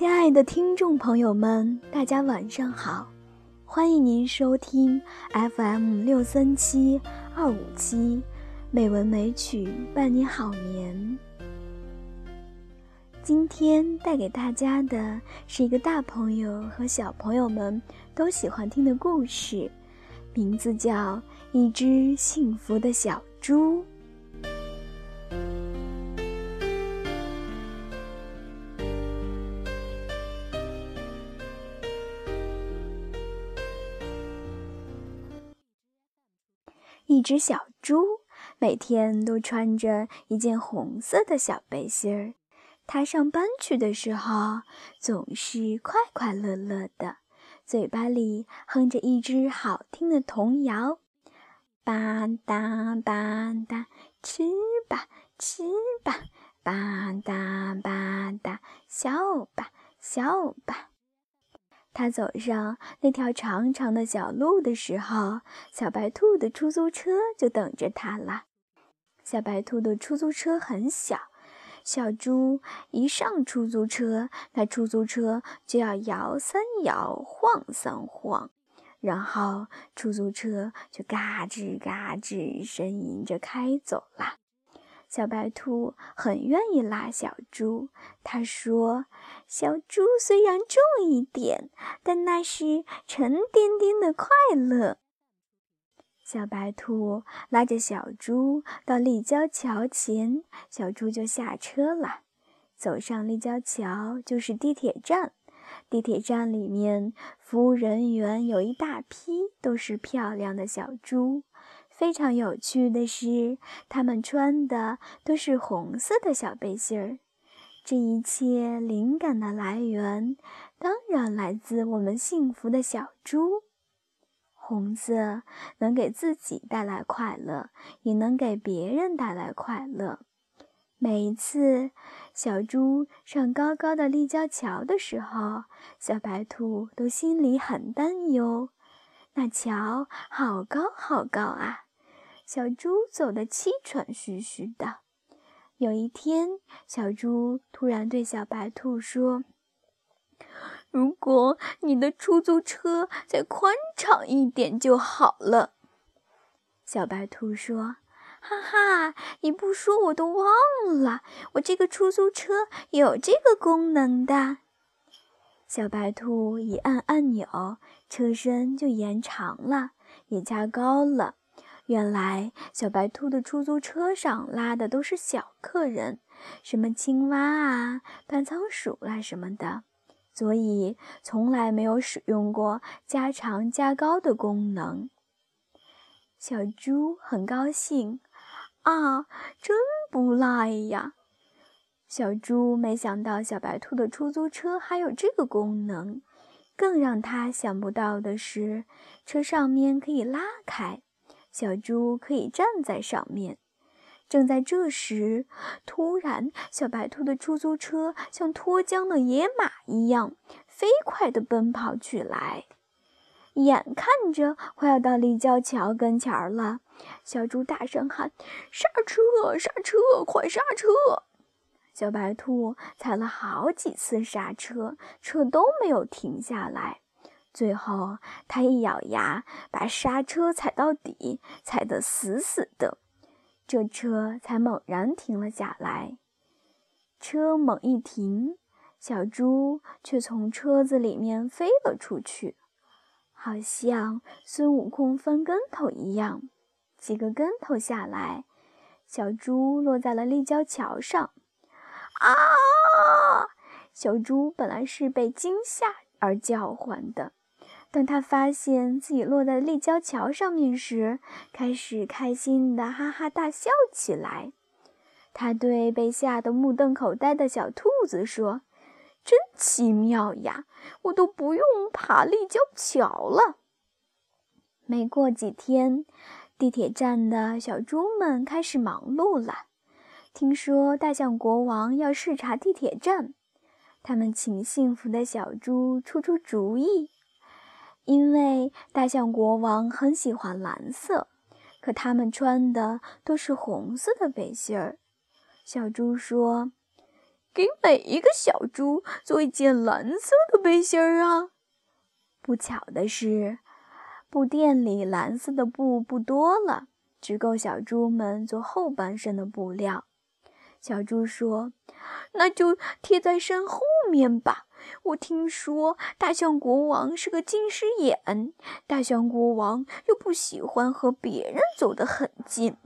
亲爱的听众朋友们，大家晚上好！欢迎您收听 FM 六三七二五七美文美曲伴你好眠。今天带给大家的是一个大朋友和小朋友们都喜欢听的故事，名字叫《一只幸福的小猪》。一只小猪每天都穿着一件红色的小背心儿，它上班去的时候总是快快乐乐的，嘴巴里哼着一支好听的童谣：“吧嗒吧嗒，吃吧吃吧，吧嗒吧嗒，笑吧笑吧。”他走上那条长长的小路的时候，小白兔的出租车就等着他了。小白兔的出租车很小，小猪一上出租车，那出租车就要摇三摇，晃三晃，然后出租车就嘎吱嘎吱呻吟着开走了。小白兔很愿意拉小猪，他说：“小猪虽然重一点，但那是沉甸甸的快乐。”小白兔拉着小猪到立交桥前，小猪就下车了。走上立交桥就是地铁站，地铁站里面服务人员有一大批，都是漂亮的小猪。非常有趣的是，他们穿的都是红色的小背心儿。这一切灵感的来源，当然来自我们幸福的小猪。红色能给自己带来快乐，也能给别人带来快乐。每一次小猪上高高的立交桥的时候，小白兔都心里很担忧。那桥好高好高啊！小猪走得气喘吁吁的。有一天，小猪突然对小白兔说：“如果你的出租车再宽敞一点就好了。”小白兔说：“哈哈，你不说我都忘了，我这个出租车有这个功能的。”小白兔一按按钮，车身就延长了，也加高了。原来小白兔的出租车上拉的都是小客人，什么青蛙啊、半仓鼠啦什么的，所以从来没有使用过加长加高的功能。小猪很高兴，啊，真不赖呀！小猪没想到小白兔的出租车还有这个功能，更让他想不到的是，车上面可以拉开。小猪可以站在上面。正在这时，突然，小白兔的出租车像脱缰的野马一样，飞快地奔跑起来。眼看着快要到立交桥跟前了，小猪大声喊：“刹车！刹车！快刹车！”小白兔踩了好几次刹车，车都没有停下来。最后，他一咬牙，把刹车踩到底，踩得死死的，这车才猛然停了下来。车猛一停，小猪却从车子里面飞了出去，好像孙悟空翻跟头一样，几个跟头下来，小猪落在了立交桥上。啊！小猪本来是被惊吓而叫唤的。当他发现自己落在立交桥上面时，开始开心的哈哈大笑起来。他对被吓得目瞪口呆的小兔子说：“真奇妙呀，我都不用爬立交桥了。”没过几天，地铁站的小猪们开始忙碌了。听说大象国王要视察地铁站，他们请幸福的小猪出出主意。因为大象国王很喜欢蓝色，可他们穿的都是红色的背心儿。小猪说：“给每一个小猪做一件蓝色的背心儿啊！不巧的是，布店里蓝色的布不多了，只够小猪们做后半身的布料。小猪说：“那就贴在身后面吧。我听说大象国王是个近视眼，大象国王又不喜欢和别人走得很近，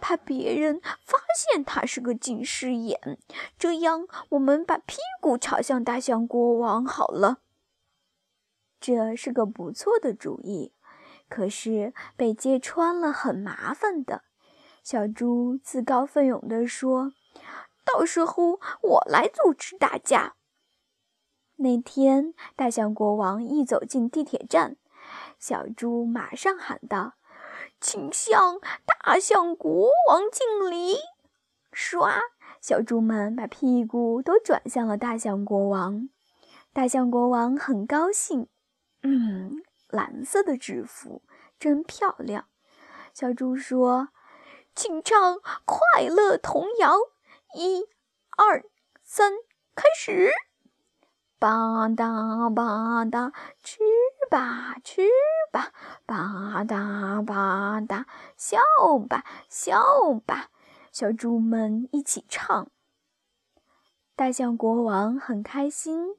怕别人发现他是个近视眼。这样，我们把屁股朝向大象国王好了。这是个不错的主意，可是被揭穿了很麻烦的。”小猪自告奋勇地说。到时候我来组织大家。那天，大象国王一走进地铁站，小猪马上喊道：“请向大象国王敬礼！”唰，小猪们把屁股都转向了大象国王。大象国王很高兴，嗯，蓝色的制服真漂亮。小猪说：“请唱快乐童谣。”一、二、三，开始！吧嗒吧嗒，吃吧吃吧，吧嗒吧嗒，笑吧笑吧，小猪们一起唱。大象国王很开心，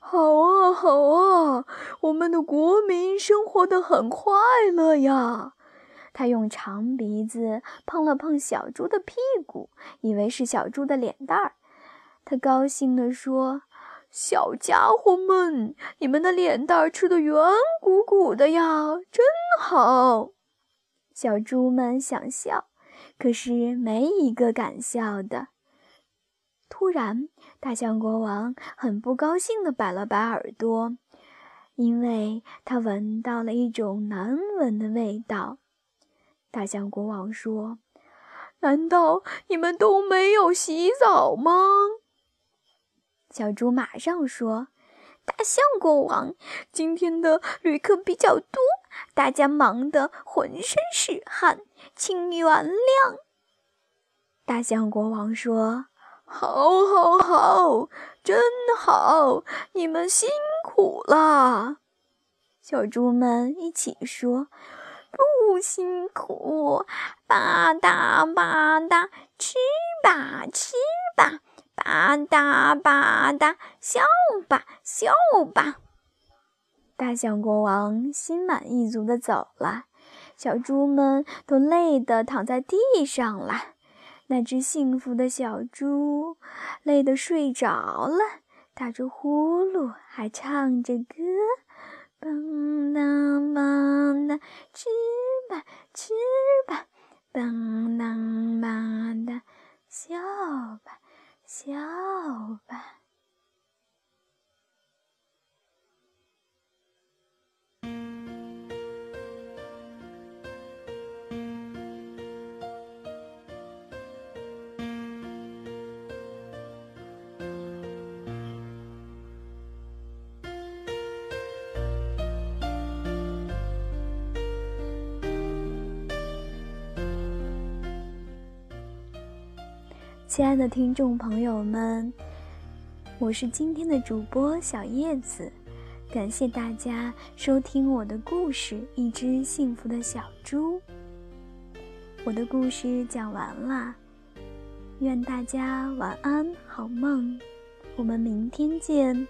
好啊好啊，我们的国民生活的很快乐呀。他用长鼻子碰了碰小猪的屁股，以为是小猪的脸蛋儿。他高兴地说：“小家伙们，你们的脸蛋儿吃得圆鼓鼓的呀，真好！”小猪们想笑，可是没一个敢笑的。突然，大象国王很不高兴地摆了摆耳朵，因为他闻到了一种难闻的味道。大象国王说：“难道你们都没有洗澡吗？”小猪马上说：“大象国王，今天的旅客比较多，大家忙得浑身是汗，请原谅。”大象国王说：“好，好，好，真好，你们辛苦了。”小猪们一起说。不辛苦，吧嗒吧嗒，吃吧吃吧，吧嗒吧嗒，笑吧笑吧。大象国王心满意足地走了，小猪们都累得躺在地上了。那只幸福的小猪累得睡着了，打着呼噜，还唱着歌。蹦哒蹦哒，吃吧吃吧，蹦哒蹦哒，笑吧笑吧。亲爱的听众朋友们，我是今天的主播小叶子，感谢大家收听我的故事《一只幸福的小猪》。我的故事讲完了，愿大家晚安，好梦，我们明天见。